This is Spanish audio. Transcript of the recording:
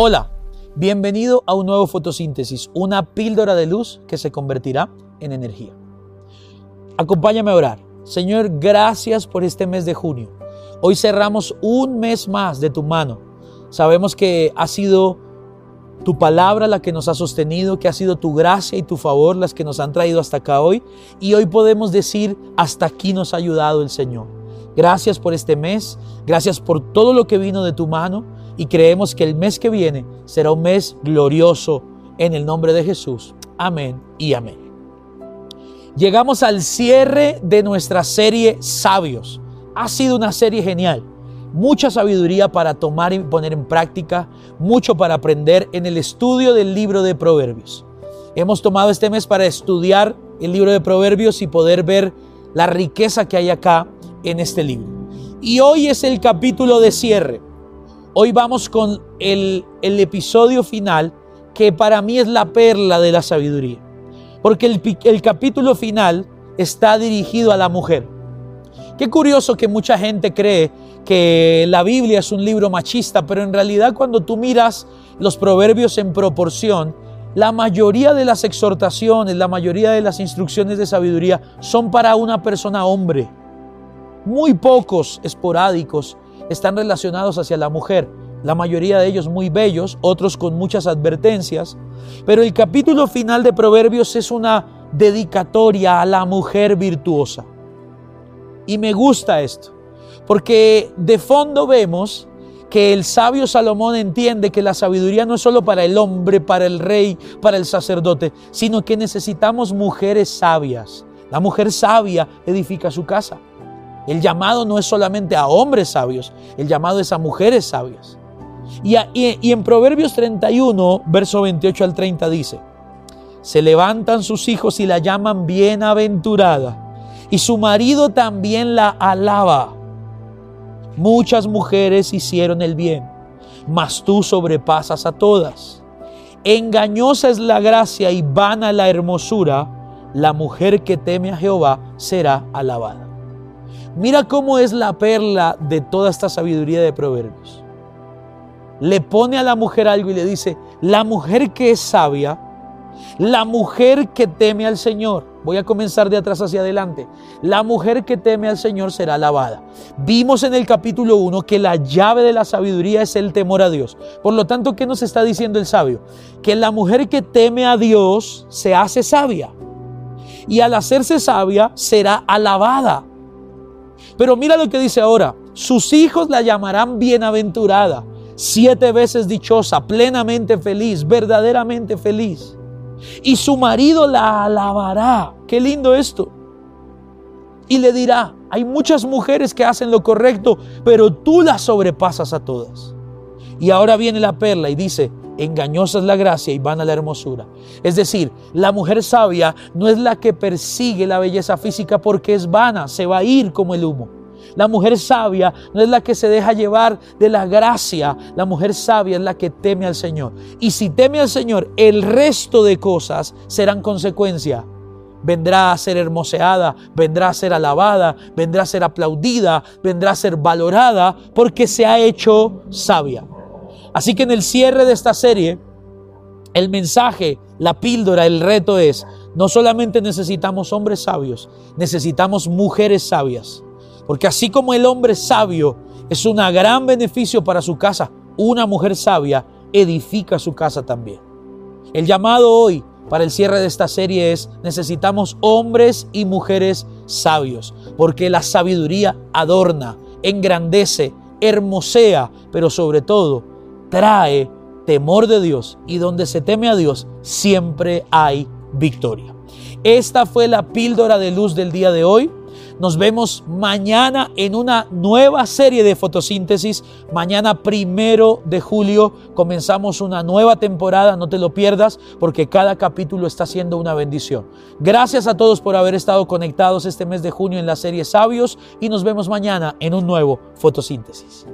Hola, bienvenido a un nuevo fotosíntesis, una píldora de luz que se convertirá en energía. Acompáñame a orar. Señor, gracias por este mes de junio. Hoy cerramos un mes más de tu mano. Sabemos que ha sido tu palabra la que nos ha sostenido, que ha sido tu gracia y tu favor las que nos han traído hasta acá hoy. Y hoy podemos decir, hasta aquí nos ha ayudado el Señor. Gracias por este mes, gracias por todo lo que vino de tu mano y creemos que el mes que viene será un mes glorioso en el nombre de Jesús. Amén y amén. Llegamos al cierre de nuestra serie Sabios. Ha sido una serie genial. Mucha sabiduría para tomar y poner en práctica, mucho para aprender en el estudio del libro de Proverbios. Hemos tomado este mes para estudiar el libro de Proverbios y poder ver la riqueza que hay acá en este libro. Y hoy es el capítulo de cierre. Hoy vamos con el, episodio final que para mí es la perla de la sabiduría. Porque el, el capítulo final está dirigido a la mujer. Qué curioso que mucha gente cree que la Biblia es un libro machista, pero en realidad cuando tú miras los proverbios en proporción, la mayoría de las exhortaciones, la mayoría de las instrucciones de sabiduría son para una persona hombre. Muy pocos esporádicos están relacionados hacia la mujer, la mayoría de ellos muy bellos, otros con muchas advertencias, pero el capítulo final de Proverbios es una dedicatoria a la mujer virtuosa. Y me gusta esto, porque de fondo vemos que el sabio Salomón entiende que la sabiduría no es solo para el hombre, para el rey, para el sacerdote, sino que necesitamos mujeres sabias. La mujer sabia edifica su casa. El llamado no es solamente a hombres sabios, el llamado es a mujeres sabias. Y, y, en Proverbios 31, verso 28 al 30 dice, se levantan sus hijos y la llaman bienaventurada, y su marido también la alaba. Muchas mujeres hicieron el bien, mas tú sobrepasas a todas. Engañosa es la gracia y vana la hermosura, la mujer que teme a Jehová será alabada. Mira cómo es la perla de toda esta sabiduría de proverbios. Le pone a la mujer algo y le dice, la mujer que es sabia, la mujer que teme al Señor, voy a comenzar de atrás hacia adelante, la mujer que teme al Señor será alabada. Vimos en el capítulo 1 que la llave de la sabiduría es el temor a Dios. Por lo tanto, ¿qué nos está diciendo el sabio? Que la mujer que teme a Dios se hace sabia. Y al hacerse sabia será alabada. Pero mira lo que dice ahora, sus hijos la llamarán bienaventurada, siete veces dichosa, plenamente feliz, verdaderamente feliz. Y su marido la alabará. Qué lindo esto. Y le dirá, hay muchas mujeres que hacen lo correcto, pero tú las sobrepasas a todas. Y ahora viene la perla y dice, engañosa es la gracia y vana la hermosura. Es decir, la mujer sabia no es la que persigue la belleza física porque es vana, se va a ir como el humo. La mujer sabia no es la que se deja llevar de la gracia, la mujer sabia es la que teme al Señor. Y si teme al Señor, el resto de cosas serán consecuencia. Vendrá a ser hermoseada, vendrá a ser alabada, vendrá a ser aplaudida, vendrá a ser valorada porque se ha hecho sabia. Así que en el cierre de esta serie, el mensaje, la píldora, el reto es, no solamente necesitamos hombres sabios, necesitamos mujeres sabias. Porque así como el hombre sabio es un gran beneficio para su casa, una mujer sabia edifica su casa también. El llamado hoy para el cierre de esta serie es, necesitamos hombres y mujeres sabios, porque la sabiduría adorna, engrandece, hermosea, pero sobre todo trae temor de Dios y donde se teme a Dios siempre hay victoria. Esta fue la píldora de luz del día de hoy. Nos vemos mañana en una nueva serie de fotosíntesis. Mañana primero de julio comenzamos una nueva temporada, no te lo pierdas porque cada capítulo está siendo una bendición. Gracias a todos por haber estado conectados este mes de junio en la serie Sabios y nos vemos mañana en un nuevo fotosíntesis.